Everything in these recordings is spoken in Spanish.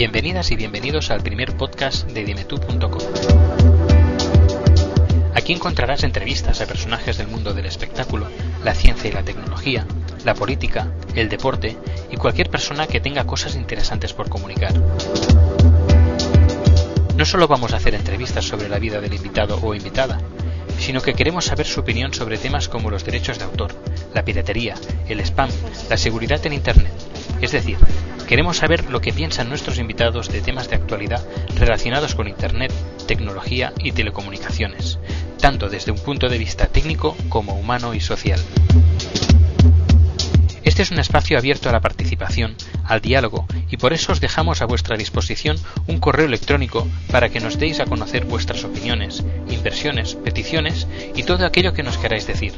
Bienvenidas y bienvenidos al primer podcast de dimetú.com. Aquí encontrarás entrevistas a personajes del mundo del espectáculo, la ciencia y la tecnología, la política, el deporte y cualquier persona que tenga cosas interesantes por comunicar. No solo vamos a hacer entrevistas sobre la vida del invitado o invitada, sino que queremos saber su opinión sobre temas como los derechos de autor, la piratería, el spam, la seguridad en Internet. Es decir, queremos saber lo que piensan nuestros invitados de temas de actualidad relacionados con Internet, tecnología y telecomunicaciones, tanto desde un punto de vista técnico como humano y social. Este es un espacio abierto a la participación, al diálogo, y por eso os dejamos a vuestra disposición un correo electrónico para que nos deis a conocer vuestras opiniones, inversiones, peticiones y todo aquello que nos queráis decir.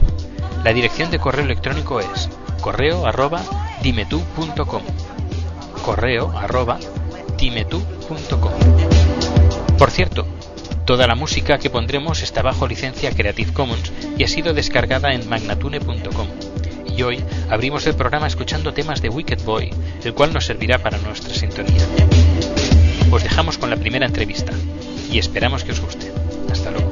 La dirección de correo electrónico es correo arroba dimetú.com correo arroba Por cierto, toda la música que pondremos está bajo licencia Creative Commons y ha sido descargada en magnatune.com y hoy abrimos el programa escuchando temas de Wicked Boy, el cual nos servirá para nuestra sintonía. Os dejamos con la primera entrevista y esperamos que os guste. Hasta luego.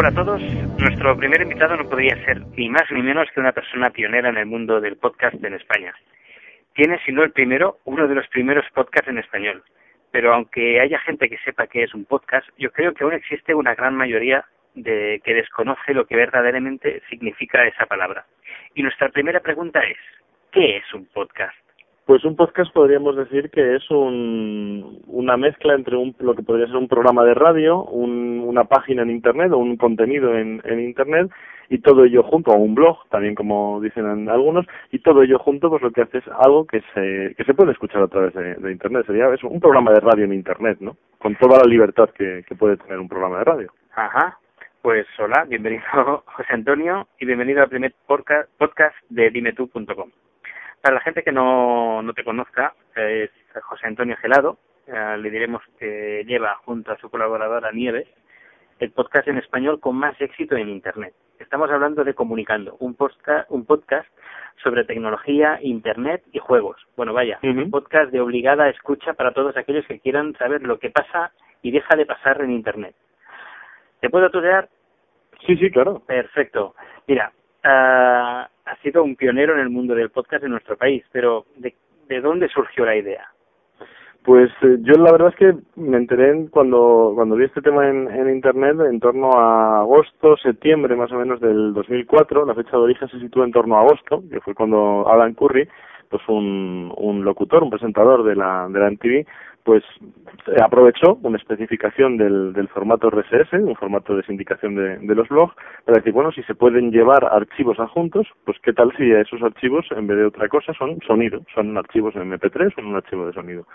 Hola a todos. Nuestro primer invitado no podría ser ni más ni menos que una persona pionera en el mundo del podcast en España. Tiene, si no el primero, uno de los primeros podcasts en español pero aunque haya gente que sepa que es un podcast, yo creo que aún existe una gran mayoría de que desconoce lo que verdaderamente significa esa palabra. Y nuestra primera pregunta es, ¿qué es un podcast? Pues un podcast podríamos decir que es un, una mezcla entre un, lo que podría ser un programa de radio, un, una página en Internet o un contenido en, Internet y todo ello junto, o un blog, también como dicen algunos, y todo ello junto pues lo que hace es algo que se, que se puede escuchar a través de, Internet. Sería es un programa de radio en Internet, ¿no? Con toda la libertad que, que puede tener un programa de radio. Ajá. Pues hola, bienvenido José Antonio y bienvenido al primer podcast de dimetú.com. Para la gente que no, no te conozca, es José Antonio Gelado, eh, le diremos que lleva junto a su colaboradora Nieves el podcast en español con más éxito en Internet. Estamos hablando de Comunicando, un, podcast, un podcast sobre tecnología, Internet y juegos. Bueno, vaya, un podcast de obligada escucha para todos aquellos que quieran saber lo que pasa y deja de pasar en Internet. ¿Te puedo tutear? Sí, sí, claro. Perfecto. Mira, ha sido un pionero en el mundo del podcast en nuestro país, pero ¿de, de dónde surgió la idea? Pues eh, yo la verdad es que me enteré cuando, cuando vi este tema en, en internet en torno a agosto, septiembre más o menos del 2004. La fecha de origen se sitúa en torno a agosto, que fue cuando Alan Curry, pues un, un locutor, un presentador de la, de la MTV, pues aprovechó una especificación del, del formato RSS, un formato de sindicación de, de, los blogs, para decir, bueno, si se pueden llevar archivos adjuntos, pues qué tal si esos archivos, en vez de otra cosa, son sonido, son archivos en MP3, son un archivo de sonido.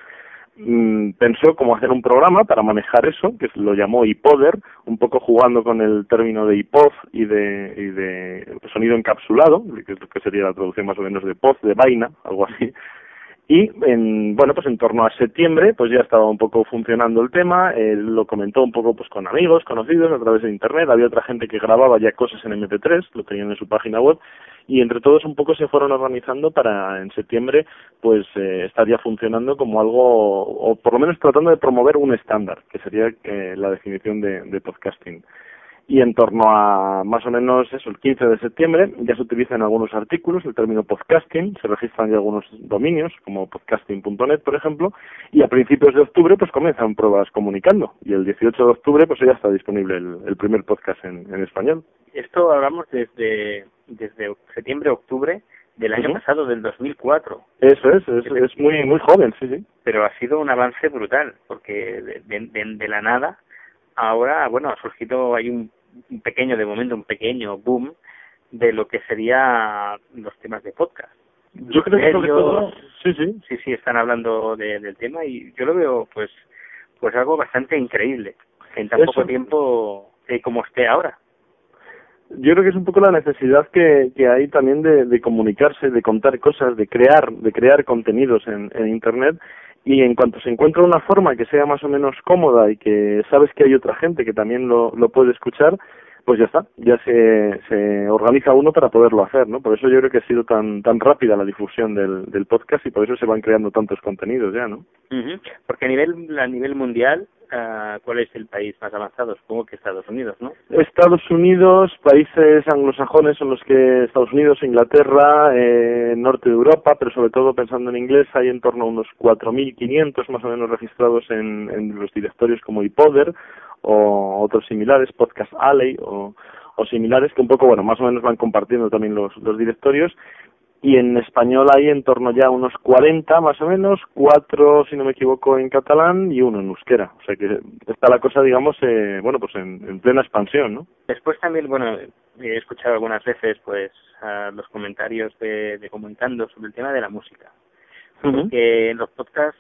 Mm, pensó cómo hacer un programa para manejar eso, que lo llamó iPoder, un poco jugando con el término de iPod y de, y de sonido encapsulado, que, que sería la traducción más o menos de pod, de vaina, algo así, y en, bueno, pues en torno a septiembre, pues ya estaba un poco funcionando el tema, lo comentó un poco pues con amigos, conocidos a través de internet, había otra gente que grababa ya cosas en MP3, lo tenían en su página web, y entre todos un poco se fueron organizando para en septiembre pues eh, estar ya funcionando como algo, o por lo menos tratando de promover un estándar, que sería eh, la definición de, de podcasting y en torno a más o menos eso, el 15 de septiembre ya se utilizan algunos artículos el término podcasting, se registran ya algunos dominios como podcasting.net por ejemplo y a principios de octubre pues comienzan pruebas comunicando y el 18 de octubre pues ya está disponible el, primer podcast en, en, español. Esto hablamos desde, desde septiembre, octubre del año pasado, del 2004. Eso es, es, es, muy muy joven, sí, sí. Pero ha sido un avance brutal, porque de, de, de la nada ahora, bueno, ha surgido, hay un, pequeño, de momento, un pequeño boom de lo que sería los temas de podcast. Yo creo que sobre todo, sí, sí. Sí, sí, están hablando de, del tema y yo lo veo, pues, pues algo bastante increíble en tan poco tiempo eh, como esté ahora. Yo creo que es un poco la necesidad que, que hay también de, de comunicarse, de contar cosas, de crear, de crear contenidos en, en Internet y en cuanto se encuentra una forma que sea más o menos cómoda y que sabes que hay otra gente que también lo, lo puede escuchar, pues ya está, ya se, se organiza uno para poderlo hacer, ¿no? Por eso yo creo que ha sido tan tan rápida la difusión del, del podcast y por eso se van creando tantos contenidos ya, ¿no? Porque a nivel a nivel mundial, uh, ¿cuál es el país más avanzado? Supongo que Estados Unidos, ¿no? Estados Unidos, países anglosajones son los que Estados Unidos, Inglaterra, eh, norte de Europa, pero sobre todo pensando en inglés hay en torno a unos 4.500 más o menos registrados en, en los directorios como iPoder o otros similares, Podcast Alley o, o similares que un poco, bueno, más o menos van compartiendo también los, los directorios y en español hay en torno ya unos 40 más o menos, cuatro si no me equivoco en catalán y uno en euskera, o sea que está la cosa digamos eh, bueno pues en, en, plena expansión, ¿no? Después también bueno he escuchado algunas veces pues los comentarios de, de comentando sobre el tema de la música, porque en los podcasts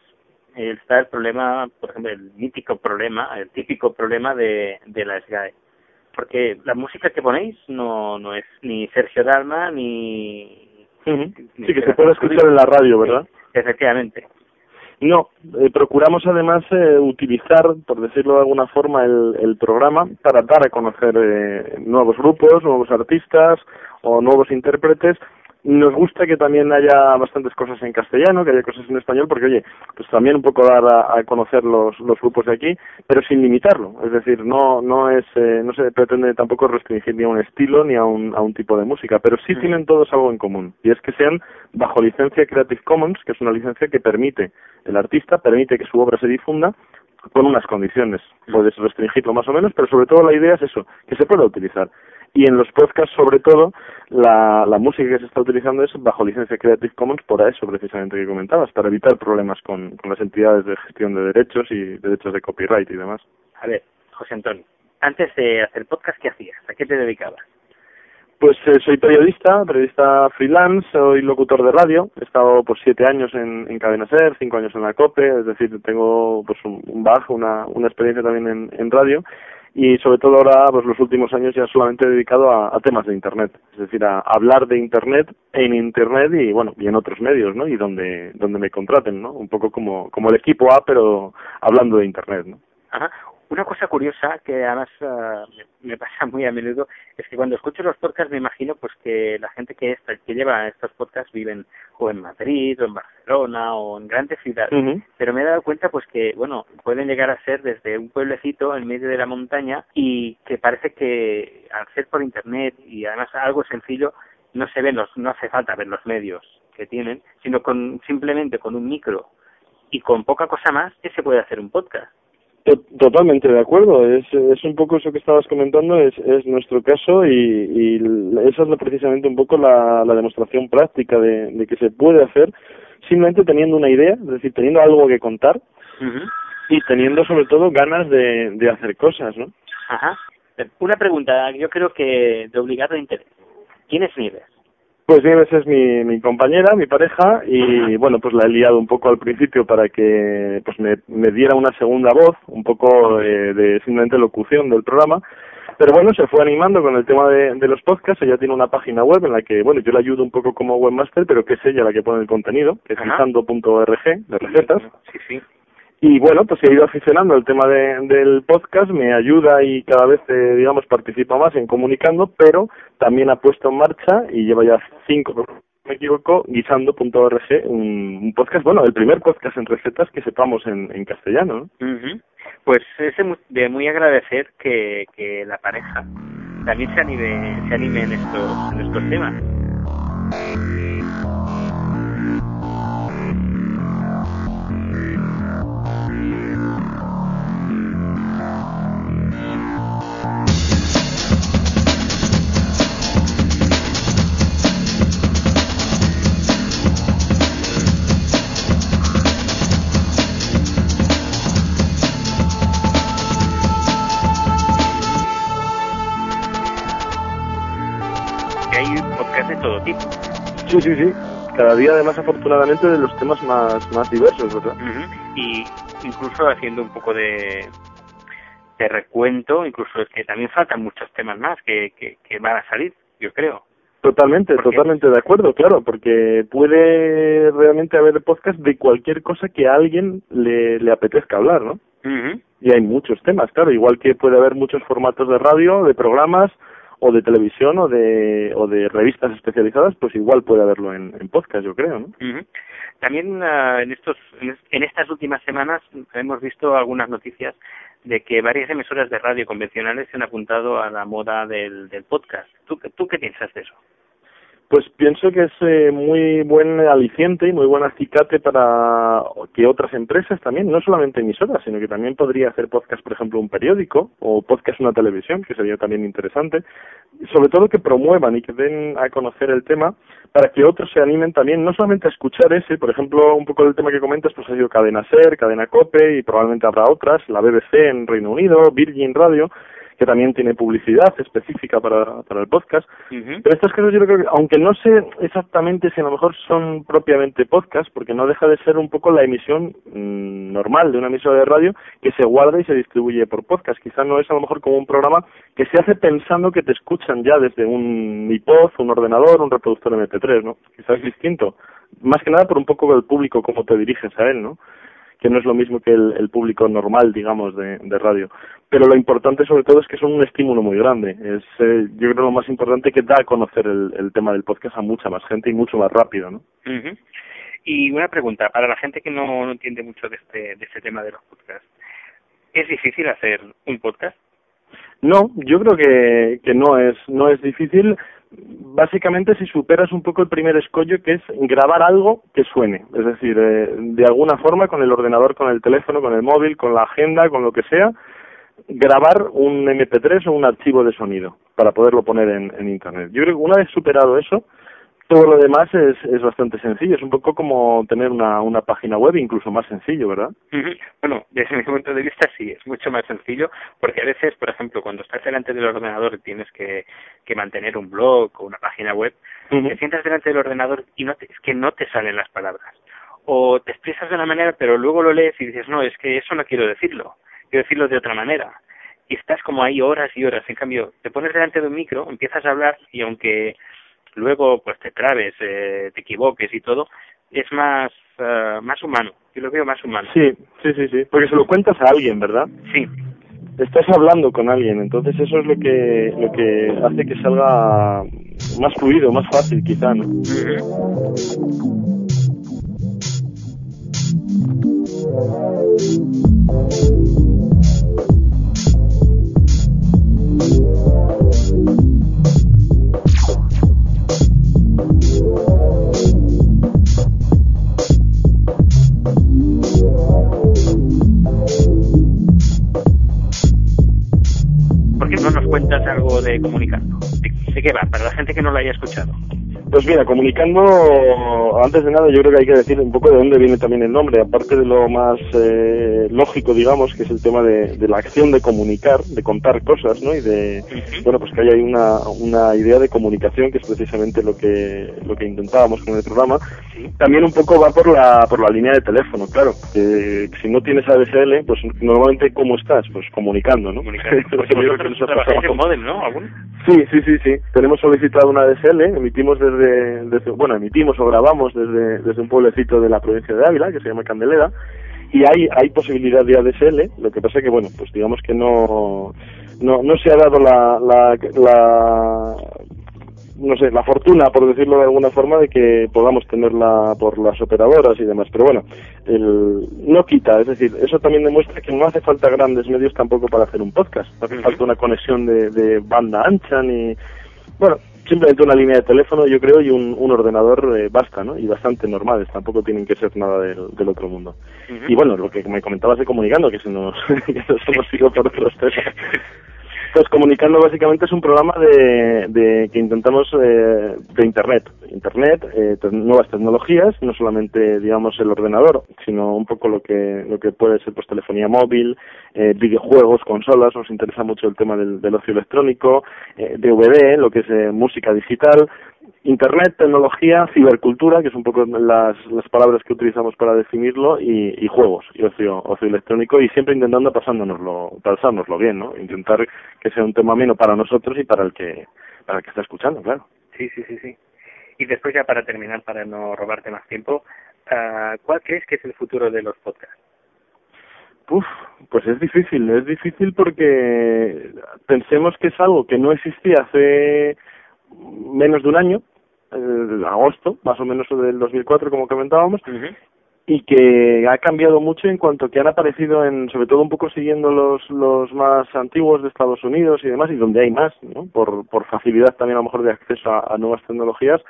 está el problema, por ejemplo, el mítico problema, el típico problema de, de la SGAE. Porque la música que ponéis no, no es ni Sergio Dalma ni... sí, que se puede escuchar en la radio, ¿verdad? efectivamente. No, eh, procuramos además eh, utilizar, por decirlo de alguna forma, el, el programa para dar a conocer eh, nuevos grupos, nuevos artistas o nuevos intérpretes nos gusta que también haya bastantes cosas en castellano, que haya cosas en español, porque oye, pues también un poco dar a, conocer los, los grupos de aquí, pero sin limitarlo. Es decir, no no es eh, no se pretende tampoco restringir ni a un estilo ni a un, a un tipo de música, pero sí mm. tienen todos algo en común y es que sean bajo licencia Creative Commons, que es una licencia que permite el artista permite que su obra se difunda con unas condiciones. Mm. Puedes restringirlo más o menos, pero sobre todo la idea es eso, que se pueda utilizar y en los podcasts sobre todo la, la música que se está utilizando es bajo licencia Creative Commons por eso precisamente que comentabas, para evitar problemas con, con las entidades de gestión de derechos y derechos de copyright y demás. A ver, José Antonio, antes de hacer podcast, ¿qué hacías? ¿A qué te dedicabas? Pues eh, soy periodista, periodista freelance, soy locutor de radio, he estado pues siete años en, en Cadena Ser, cinco años en la COPE, es decir, tengo pues un, un bajo, una, una experiencia también en, en radio y sobre todo ahora pues los últimos años ya solamente dedicado a, temas de internet. Es decir a hablar de internet en internet y bueno y en otros medios no y donde donde me contraten no un poco como como el equipo A pero hablando de internet no Ajá. Una cosa curiosa que además uh, me, pasa muy a menudo es que cuando escucho los podcasts me imagino pues que la gente que está, que lleva estos podcasts viven o en Madrid o en Barcelona o en grandes ciudades. Pero me he dado cuenta pues que bueno pueden llegar a ser desde un pueblecito en medio de la montaña y que parece que al ser por internet y además algo sencillo no se ven los no hace falta ver los medios que tienen sino con simplemente con un micro y con poca cosa más que se puede hacer un podcast Totalmente de acuerdo, es, es un poco eso que estabas comentando, es, es nuestro caso y, y esa es precisamente un poco la, la demostración práctica de, de, que se puede hacer simplemente teniendo una idea, es decir, teniendo algo que contar y teniendo sobre todo ganas de, de hacer cosas, ¿no? Ajá. Una pregunta, yo creo que de obligado interés. ¿Quién es Nieves? Pues Nieves es mi, mi compañera, mi pareja, y bueno, pues la he liado un poco al principio para que pues me, me diera una segunda voz, un poco de, de simplemente locución del programa, pero bueno, se fue animando con el tema de, de los podcasts, ella tiene una página web en la que, bueno, yo le ayudo un poco como webmaster, pero que es ella la que pone el contenido, que es guisando.org, de recetas. Sí, sí. Y bueno, pues he ido aficionando al tema de, del podcast, me ayuda y cada vez, eh, digamos, participa más en comunicando, pero también ha puesto en marcha y lleva ya cinco, me equivoco, guisando.org, un, un podcast, bueno, el primer podcast en recetas que sepamos en, en castellano. ¿no? Pues es de muy agradecer que, que la pareja también se anime, se anime en estos, en estos temas. Sí, sí, sí. Cada día, además, afortunadamente, de los temas más, más diversos, ¿verdad? Y incluso haciendo un poco de, de recuento, incluso es que también faltan muchos temas más que, que, que van a salir, yo creo. Totalmente, totalmente de acuerdo, claro, porque puede realmente haber podcast de cualquier cosa que a alguien le, le apetezca hablar, ¿no? Y hay muchos temas, claro, igual que puede haber muchos formatos de radio, de programas, o de televisión o de, o de revistas especializadas, pues igual puede haberlo en, podcast, yo creo, ¿no? También uh, en estos en estas últimas semanas hemos visto algunas noticias de que varias emisoras de radio convencionales se han apuntado a la moda del, del podcast. ¿Tú, ¿Tú qué piensas de eso? Pues pienso que es eh, muy buen aliciente y muy buen acicate para que otras empresas también, no solamente emisoras, sino que también podría hacer podcast, por ejemplo, un periódico o podcast una televisión, que sería también interesante, sobre todo que promuevan y que den a conocer el tema para que otros se animen también, no solamente a escuchar ese, por ejemplo, un poco el tema que comentas, pues ha sido Cadena Ser, Cadena Cope y probablemente habrá otras, la BBC en Reino Unido, Virgin Radio, que también tiene publicidad específica para, para el podcast. Pero estas cosas yo creo que, aunque no sé exactamente si a lo mejor son propiamente podcast, porque no deja de ser un poco la emisión mm, normal de una emisora de radio que se guarda y se distribuye por podcast. Quizá no es a lo mejor como un programa que se hace pensando que te escuchan ya desde un iPod, un ordenador, un reproductor MP3, ¿no? Quizás es distinto. Más que nada por un poco el público, cómo te diriges a él, ¿no? Que no es lo mismo que el, público normal, digamos, de, radio. Pero lo importante sobre todo es que son un estímulo muy grande. Es, eh, yo creo lo más importante que da a conocer el, tema del podcast a mucha más gente y mucho más rápido, ¿no? Y una pregunta, para la gente que no, entiende mucho de este, de este tema de los podcasts, ¿es difícil hacer un podcast? No, yo creo que, que no es no es difícil básicamente si superas un poco el primer escollo que es grabar algo que suene, es decir, eh, de alguna forma con el ordenador, con el teléfono, con el móvil, con la agenda, con lo que sea, grabar un MP3 o un archivo de sonido para poderlo poner en, en Internet. Yo creo que una vez superado eso, todo lo demás es, es bastante sencillo. Es un poco como tener una, una página web, incluso más sencillo, ¿verdad? Bueno, desde mi punto de vista sí, es mucho más sencillo, porque a veces, por ejemplo, cuando estás delante del ordenador y tienes que, que mantener un blog o una página web, te sientas delante del ordenador y no es que no te salen las palabras. O te expresas de una manera, pero luego lo lees y dices, no, es que eso no quiero decirlo, quiero decirlo de otra manera. Y estás como ahí horas y horas. En cambio, te pones delante de un micro, empiezas a hablar y aunque luego pues te trabes, eh, te equivoques y todo, es más uh, más humano. Yo lo veo más humano. Sí, sí, sí, sí. Porque se lo cuentas a alguien, ¿verdad? Sí. Estás hablando con alguien, entonces eso es lo que lo que hace que salga más fluido, más fácil, quizá, ¿no? Cuentas algo de comunicando? ¿De, qué va? Para la gente que no lo haya escuchado. Pues mira, comunicando, antes de nada yo creo que hay que decir un poco de dónde viene también el nombre, aparte de lo más eh, lógico, digamos, que es el tema de, la acción de comunicar, de contar cosas, ¿no? Y de, bueno, pues que haya una, una idea de comunicación, que es precisamente lo que, lo que intentábamos con el programa. También un poco va por la, por la línea de teléfono, claro, que si no tienes ADSL, pues normalmente ¿cómo estás? Pues comunicando, ¿no? Comunicando. modem, ¿no? Sí, sí, sí, sí. Tenemos solicitado una ADSL, emitimos desde desde, bueno, emitimos o grabamos desde, desde un pueblecito de la provincia de Ávila, que se llama Candelera, y hay, hay posibilidad de ADSL, lo que pasa que, bueno, pues digamos que no, no, no se ha dado la, la, la no sé, la fortuna, por decirlo de alguna forma, de que podamos tenerla por las operadoras y demás. Pero bueno, el, no quita, es decir, eso también demuestra que no hace falta grandes medios tampoco para hacer un podcast. No hace falta una conexión de, de banda ancha ni... Bueno, simplemente una línea de teléfono, yo creo, y un, un ordenador eh, basta, ¿no? Y bastante normales, tampoco tienen que ser nada del, del otro mundo. Y bueno, lo que me comentabas de comunicando, que se nos, que nos hemos ido por otros temas. Pues Comunicando básicamente es un programa de, de que intentamos eh, de Internet. Internet, eh, nuevas tecnologías, no solamente, digamos, el ordenador, sino un poco lo que, lo que puede ser pues telefonía móvil, eh, videojuegos, consolas, nos interesa mucho el tema del, del ocio electrónico, eh, DVD, lo que es eh, música digital, Internet, tecnología, cibercultura, que son un poco las, las palabras que utilizamos para definirlo, y, y juegos, y ocio, ocio electrónico, y siempre intentando pasándonoslo, pasárnoslo bien, ¿no? Intentar que sea un tema menos para nosotros y para el que, para el que está escuchando, claro. Sí, sí, sí, sí. Y después ya para terminar, para no robarte más tiempo, uh, ¿cuál crees que es el futuro de los podcasts? Uf, pues es difícil, es difícil porque pensemos que es algo que no existía hace menos de un año, eh, agosto, más o menos del 2004, como comentábamos, y que ha cambiado mucho en cuanto que han aparecido en, sobre todo un poco siguiendo los, los más antiguos de Estados Unidos y demás, y donde hay más, ¿no? Por, por facilidad también a lo mejor de acceso a nuevas tecnologías,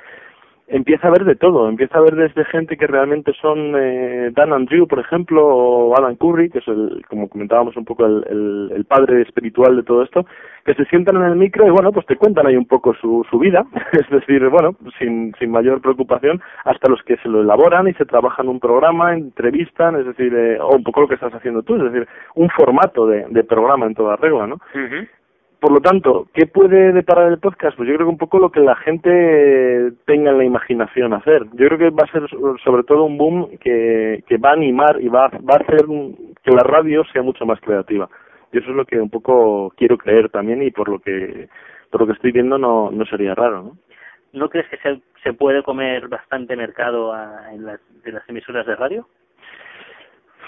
empieza a ver de todo, empieza a ver desde gente que realmente son eh, Dan Andrew, por ejemplo, o Alan Curry, que es el, como comentábamos un poco el, el, padre espiritual de todo esto, que se sientan en el micro y bueno, pues te cuentan ahí un poco su, su vida, es decir, bueno, sin, sin mayor preocupación, hasta los que se lo elaboran y se trabajan un programa, entrevistan, es decir, eh, o un poco lo que estás haciendo tú, es decir, un formato de, de programa en toda regla, ¿no? Por lo tanto, ¿qué puede deparar el podcast? Pues yo creo que un poco lo que la gente tenga en la imaginación hacer. Yo creo que va a ser sobre todo un boom que, que va a animar y va, va a hacer que la radio sea mucho más creativa. Y eso es lo que un poco quiero creer también y por lo que por lo que estoy viendo no, no sería raro, ¿no? ¿No crees que se, se puede comer bastante mercado en, las, las emisoras de radio?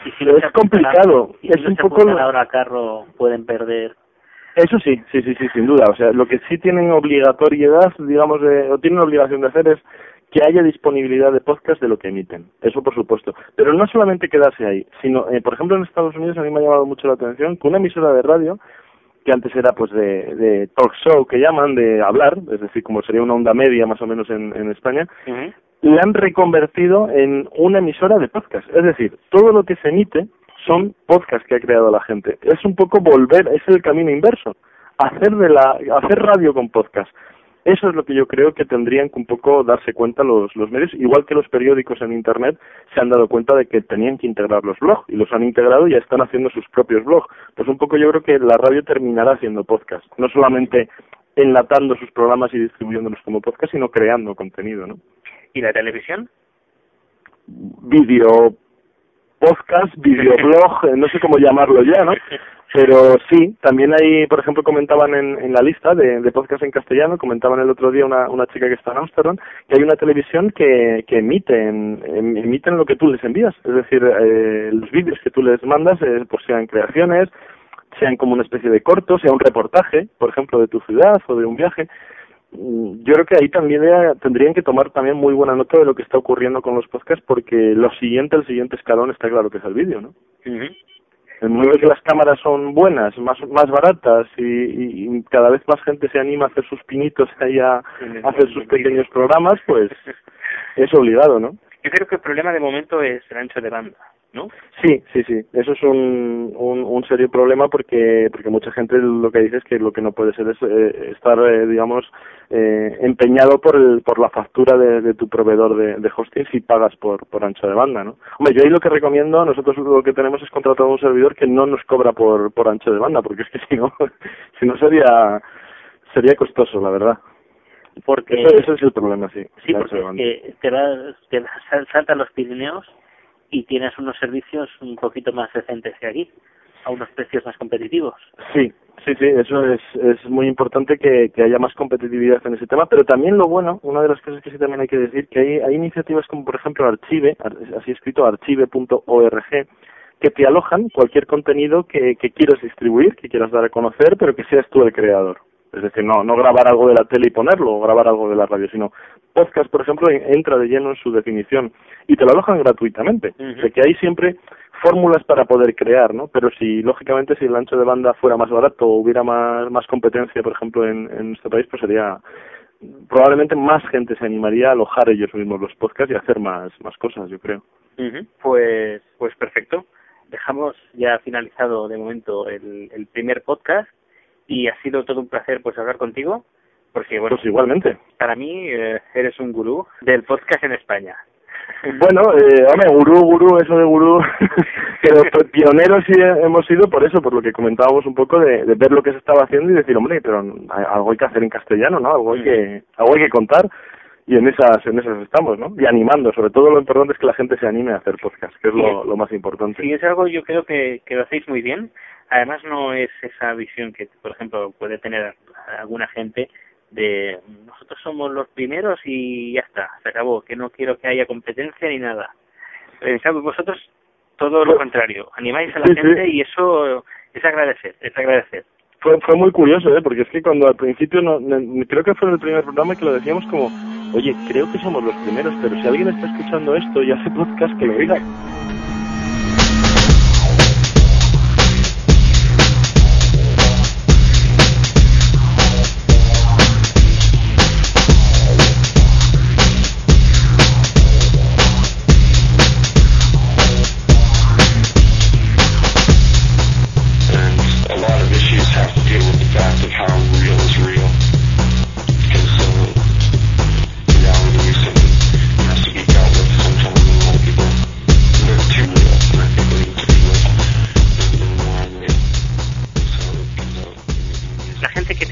Y si es complicado. es un poco ahora carro pueden perder eso sí, sí, sí, sí, sin duda. O sea, lo que sí tienen obligatoriedad, digamos, o tienen obligación de hacer es que haya disponibilidad de podcast de lo que emiten. Eso por supuesto. Pero no solamente quedarse ahí, sino, eh, por ejemplo, en Estados Unidos a mí me ha llamado mucho la atención que una emisora de radio, que antes era pues de, de talk show que llaman, de hablar, es decir, como sería una onda media más o menos en, en España, le han reconvertido en una emisora de podcast. Es decir, todo lo que se emite son podcasts que ha creado la gente. Es un poco volver, es el camino inverso, hacer de la, hacer radio con podcast. Eso es lo que yo creo que tendrían que un poco darse cuenta los, los medios, igual que los periódicos en Internet se han dado cuenta de que tenían que integrar los blogs y los han integrado y ya están haciendo sus propios blogs. Pues un poco yo creo que la radio terminará haciendo podcast, no solamente enlatando sus programas y distribuyéndolos como podcast, sino creando contenido, ¿no? ¿Y la televisión? Vídeo, podcast, videoblog, eh, no sé cómo llamarlo ya, ¿no? Pero sí, también hay, por ejemplo, comentaban en, en la lista de, de podcast en castellano, comentaban el otro día una, una chica que está en Amsterdam, que hay una televisión que, que emiten, emiten lo que tú les envías, es decir, eh, los vídeos que tú les mandas, eh, pues sean creaciones, sean como una especie de corto, sea un reportaje, por ejemplo, de tu ciudad o de un viaje, yo creo que ahí también tendrían que tomar también muy buena nota de lo que está ocurriendo con los podcasts porque lo siguiente, el siguiente escalón está claro que es el vídeo, ¿no? El momento que las cámaras son buenas, más más baratas y, y, cada vez más gente se anima a hacer sus pinitos ahí a, hacer sus pequeños programas, pues es obligado, ¿no? Yo creo que el problema de momento es el ancho de banda. ¿No? Sí, sí, sí. Eso es un, un, un, serio problema porque porque mucha gente lo que dice es que lo que no puede ser es eh, estar, eh, digamos, eh, empeñado por el, por la factura de, de tu proveedor de, de, hosting si pagas por, por ancho de banda, ¿no? Hombre, yo ahí lo que recomiendo, nosotros lo que tenemos es contratar un servidor que no nos cobra por, por ancho de banda, porque es que si no, si no sería, sería costoso, la verdad porque eso, es el problema sí sí porque te vas te vas saltan los Pirineos y tienes unos servicios un poquito más decentes que aquí, a unos precios más competitivos. Sí, sí, sí, eso es, es muy importante que, que haya más competitividad en ese tema, pero también lo bueno, una de las cosas que sí también hay que decir, que hay, hay iniciativas como por ejemplo Archive, así escrito archive.org, que te alojan cualquier contenido que, que quieras distribuir, que quieras dar a conocer, pero que seas tú el creador. Es decir, no, no grabar algo de la tele y ponerlo, o grabar algo de la radio, sino podcast, por ejemplo, entra de lleno en su definición y te lo alojan gratuitamente. De que hay siempre fórmulas para poder crear, ¿no? Pero si, lógicamente, si el ancho de banda fuera más barato o hubiera más, más competencia, por ejemplo, en, en este país, pues sería probablemente más gente se animaría a alojar ellos mismos los podcasts y hacer más, más cosas, yo creo. Pues, pues perfecto. Dejamos ya finalizado de momento el, el primer podcast y ha sido todo un placer pues hablar contigo porque bueno pues igualmente. para mí eh, eres un gurú del podcast en España. Bueno eh, hombre gurú gurú eso de gurú. Pero pioneros sí hemos sido por eso por lo que comentábamos un poco de, de, ver lo que se estaba haciendo y decir hombre pero algo hay que hacer en castellano no algo hay que algo hay que contar y en esas en esas estamos no y animando sobre todo lo importante es que la gente se anime a hacer podcast que es lo, lo más importante sí es algo yo creo que que lo hacéis muy bien Además no es esa visión que, por ejemplo, puede tener alguna gente de nosotros somos los primeros y ya está, se acabó, que no quiero que haya competencia ni nada. Eh, vosotros todo lo contrario. Animáis a la gente y eso es agradecer, es agradecer. Fue, fue muy curioso, ¿eh? porque es que cuando al principio, no, creo que fue el primer programa que lo decíamos como, oye, creo que somos los primeros, pero si alguien está escuchando esto y hace podcast, que lo diga.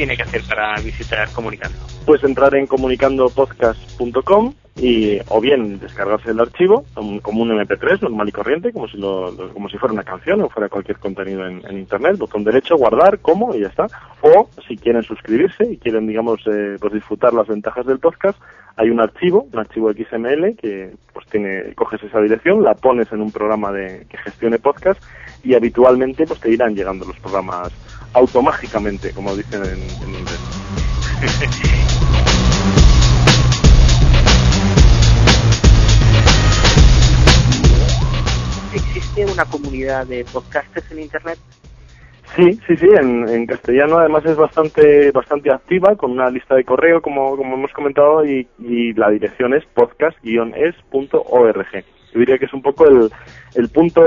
Tiene que hacer para visitar Comunicando? Pues entrar en comunicandopodcast.com y o bien descargarse el archivo como un MP3 normal y corriente, como si lo, como si fuera una canción o fuera cualquier contenido en, internet, botón derecho, guardar, como y ya está. O si quieren suscribirse y quieren, digamos, eh, pues disfrutar las ventajas del podcast, hay un archivo, un archivo XML que pues tiene, coges esa dirección, la pones en un programa de que gestione podcast y habitualmente pues te irán llegando los programas automágicamente, como dicen en, inglés. ¿Existe una comunidad de podcasters en Internet? Sí, sí, sí, en, castellano además es bastante bastante activa con una lista de correo como, como hemos comentado y, y la dirección es podcast-es.org. Yo diría que es un poco el, el punto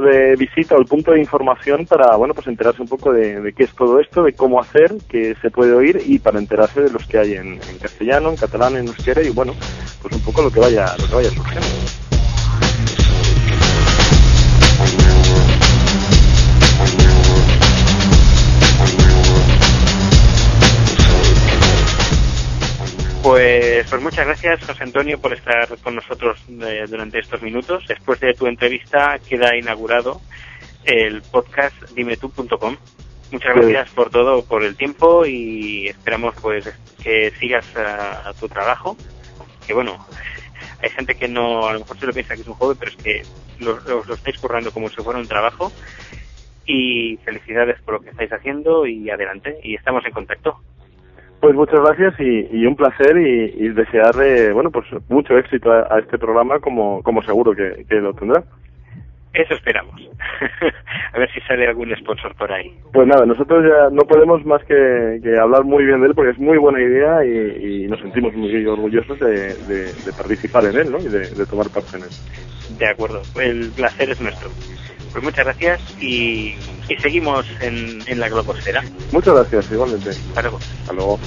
de visita o el punto de información para, bueno, pues enterarse un poco de, qué es todo esto, de cómo hacer, qué se puede oír y para enterarse de los que hay en, en castellano, en catalán, en euskera y, bueno, pues un poco lo que vaya, lo que vaya surgiendo. Pues, pues muchas gracias, José Antonio, por estar con nosotros eh, durante estos minutos. Después de tu entrevista queda inaugurado el podcast dimetú.com. Muchas gracias por todo, por el tiempo y esperamos pues que sigas a, tu trabajo. Que bueno, hay gente que no, a lo mejor se lo piensa que es un juego, pero es que lo, lo estáis currando como si fuera un trabajo. Y felicidades por lo que estáis haciendo y adelante. Y estamos en contacto. Pues muchas gracias y, un placer y, desearle, bueno, pues mucho éxito a, este programa como, como seguro que, lo tendrá. Eso esperamos. a ver si sale algún sponsor por ahí. Pues nada, nosotros ya no podemos más que, hablar muy bien de él porque es muy buena idea y, nos sentimos muy orgullosos de, participar en él ¿no? y de, tomar parte en él. De acuerdo, el placer es nuestro. Pues muchas gracias y, seguimos en, en la globosfera. Muchas gracias, igualmente. Hasta luego. Hasta luego.